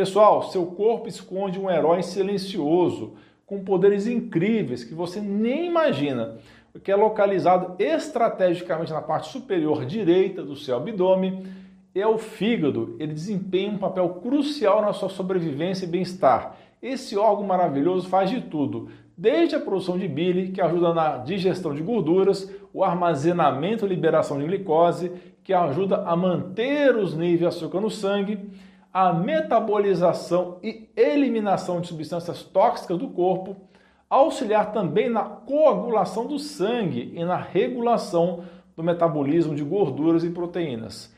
Pessoal, seu corpo esconde um herói silencioso, com poderes incríveis que você nem imagina, que é localizado estrategicamente na parte superior direita do seu abdômen. É o fígado, ele desempenha um papel crucial na sua sobrevivência e bem-estar. Esse órgão maravilhoso faz de tudo, desde a produção de bile, que ajuda na digestão de gorduras, o armazenamento e liberação de glicose, que ajuda a manter os níveis de açúcar no sangue, a metabolização e eliminação de substâncias tóxicas do corpo, auxiliar também na coagulação do sangue e na regulação do metabolismo de gorduras e proteínas.